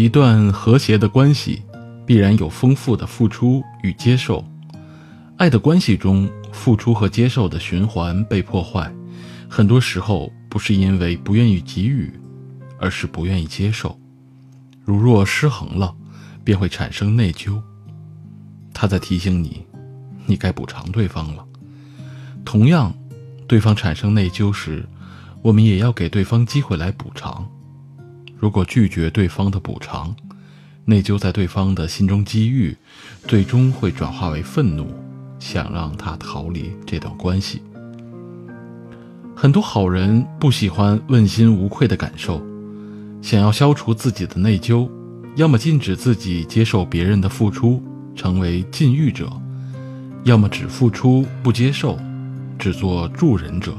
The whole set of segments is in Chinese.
一段和谐的关系，必然有丰富的付出与接受。爱的关系中，付出和接受的循环被破坏，很多时候不是因为不愿意给予，而是不愿意接受。如若失衡了，便会产生内疚。他在提醒你，你该补偿对方了。同样，对方产生内疚时，我们也要给对方机会来补偿。如果拒绝对方的补偿，内疚在对方的心中积郁，最终会转化为愤怒，想让他逃离这段关系。很多好人不喜欢问心无愧的感受，想要消除自己的内疚，要么禁止自己接受别人的付出，成为禁欲者；要么只付出不接受，只做助人者。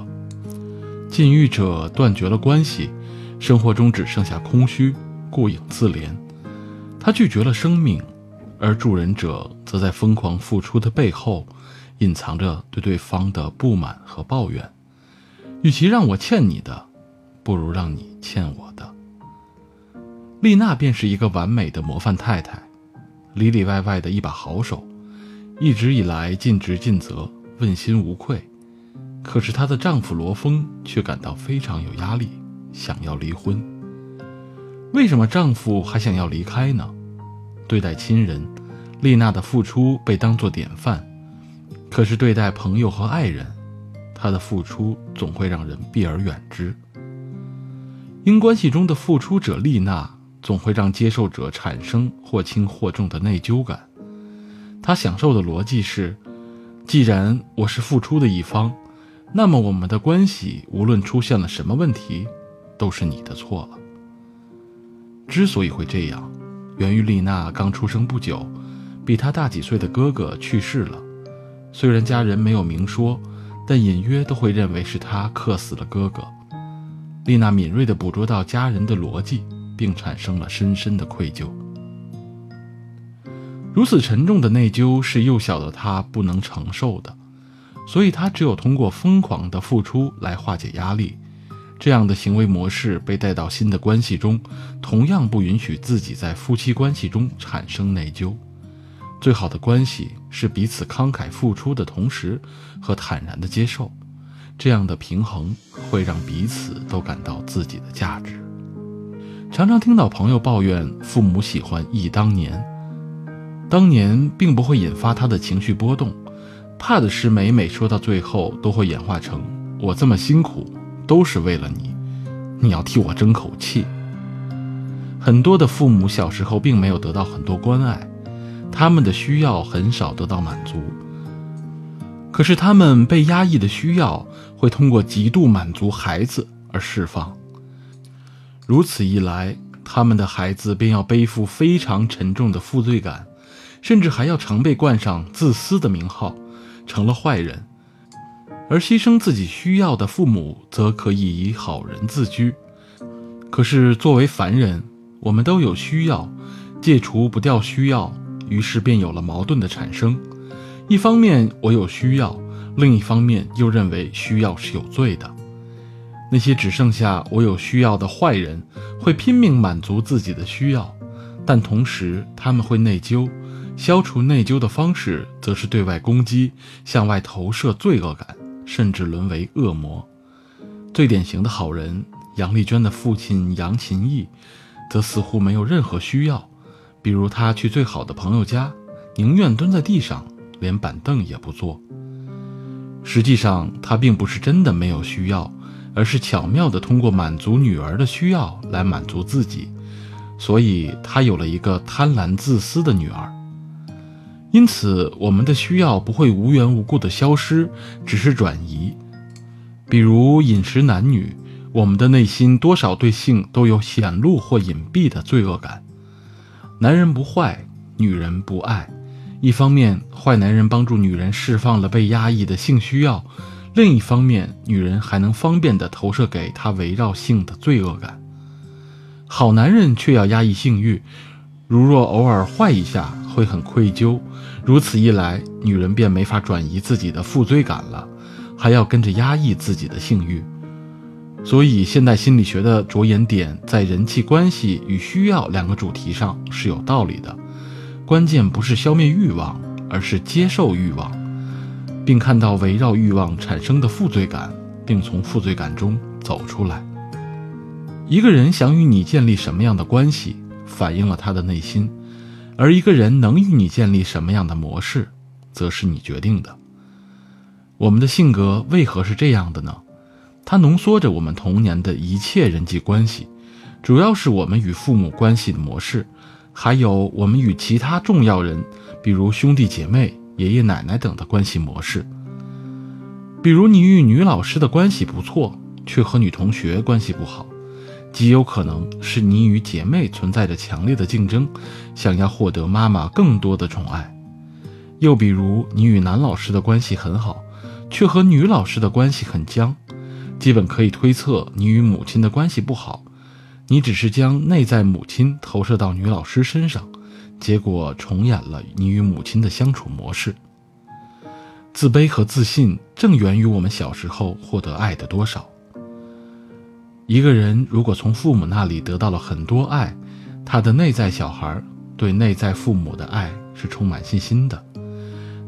禁欲者断绝了关系。生活中只剩下空虚，顾影自怜。他拒绝了生命，而助人者则在疯狂付出的背后，隐藏着对对方的不满和抱怨。与其让我欠你的，不如让你欠我的。丽娜便是一个完美的模范太太，里里外外的一把好手，一直以来尽职尽责，问心无愧。可是她的丈夫罗峰却感到非常有压力。想要离婚，为什么丈夫还想要离开呢？对待亲人，丽娜的付出被当作典范，可是对待朋友和爱人，她的付出总会让人避而远之。因关系中的付出者丽娜，总会让接受者产生或轻或重的内疚感。她享受的逻辑是：既然我是付出的一方，那么我们的关系无论出现了什么问题。都是你的错了。之所以会这样，源于丽娜刚出生不久，比她大几岁的哥哥去世了。虽然家人没有明说，但隐约都会认为是她克死了哥哥。丽娜敏锐地捕捉到家人的逻辑，并产生了深深的愧疚。如此沉重的内疚是幼小的她不能承受的，所以她只有通过疯狂的付出来化解压力。这样的行为模式被带到新的关系中，同样不允许自己在夫妻关系中产生内疚。最好的关系是彼此慷慨付出的同时，和坦然的接受。这样的平衡会让彼此都感到自己的价值。常常听到朋友抱怨父母喜欢忆当年，当年并不会引发他的情绪波动，怕的是每每说到最后都会演化成我这么辛苦。都是为了你，你要替我争口气。很多的父母小时候并没有得到很多关爱，他们的需要很少得到满足。可是他们被压抑的需要会通过极度满足孩子而释放。如此一来，他们的孩子便要背负非常沉重的负罪感，甚至还要常被冠上自私的名号，成了坏人。而牺牲自己需要的父母，则可以以好人自居。可是作为凡人，我们都有需要，戒除不掉需要，于是便有了矛盾的产生。一方面我有需要，另一方面又认为需要是有罪的。那些只剩下我有需要的坏人，会拼命满足自己的需要，但同时他们会内疚。消除内疚的方式，则是对外攻击，向外投射罪恶感。甚至沦为恶魔。最典型的好人杨丽娟的父亲杨勤义，则似乎没有任何需要。比如他去最好的朋友家，宁愿蹲在地上，连板凳也不坐。实际上，他并不是真的没有需要，而是巧妙地通过满足女儿的需要来满足自己。所以，他有了一个贪婪自私的女儿。因此，我们的需要不会无缘无故的消失，只是转移。比如饮食男女，我们的内心多少对性都有显露或隐蔽的罪恶感。男人不坏，女人不爱。一方面，坏男人帮助女人释放了被压抑的性需要；另一方面，女人还能方便地投射给他围绕性的罪恶感。好男人却要压抑性欲，如若偶尔坏一下。会很愧疚，如此一来，女人便没法转移自己的负罪感了，还要跟着压抑自己的性欲。所以，现代心理学的着眼点在人际关系与需要两个主题上是有道理的。关键不是消灭欲望，而是接受欲望，并看到围绕欲望产生的负罪感，并从负罪感中走出来。一个人想与你建立什么样的关系，反映了他的内心；而一个人能与你建立什么样的模式，则是你决定的。我们的性格为何是这样的呢？它浓缩着我们童年的一切人际关系，主要是我们与父母关系的模式，还有我们与其他重要人，比如兄弟姐妹、爷爷奶奶等的关系模式。比如你与女老师的关系不错，却和女同学关系不好，极有可能是你与姐妹存在着强烈的竞争，想要获得妈妈更多的宠爱。又比如你与男老师的关系很好，却和女老师的关系很僵。基本可以推测，你与母亲的关系不好，你只是将内在母亲投射到女老师身上，结果重演了你与母亲的相处模式。自卑和自信正源于我们小时候获得爱的多少。一个人如果从父母那里得到了很多爱，他的内在小孩对内在父母的爱是充满信心的，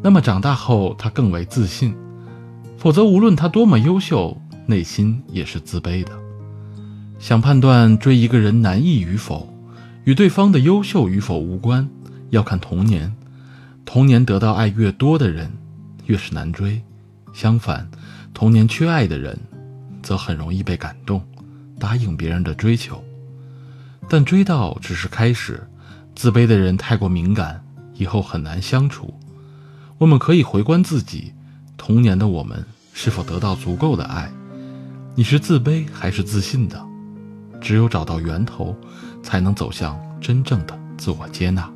那么长大后他更为自信。否则，无论他多么优秀，内心也是自卑的，想判断追一个人难易与否，与对方的优秀与否无关，要看童年。童年得到爱越多的人，越是难追；相反，童年缺爱的人，则很容易被感动，答应别人的追求。但追到只是开始，自卑的人太过敏感，以后很难相处。我们可以回观自己，童年的我们是否得到足够的爱？你是自卑还是自信的？只有找到源头，才能走向真正的自我接纳。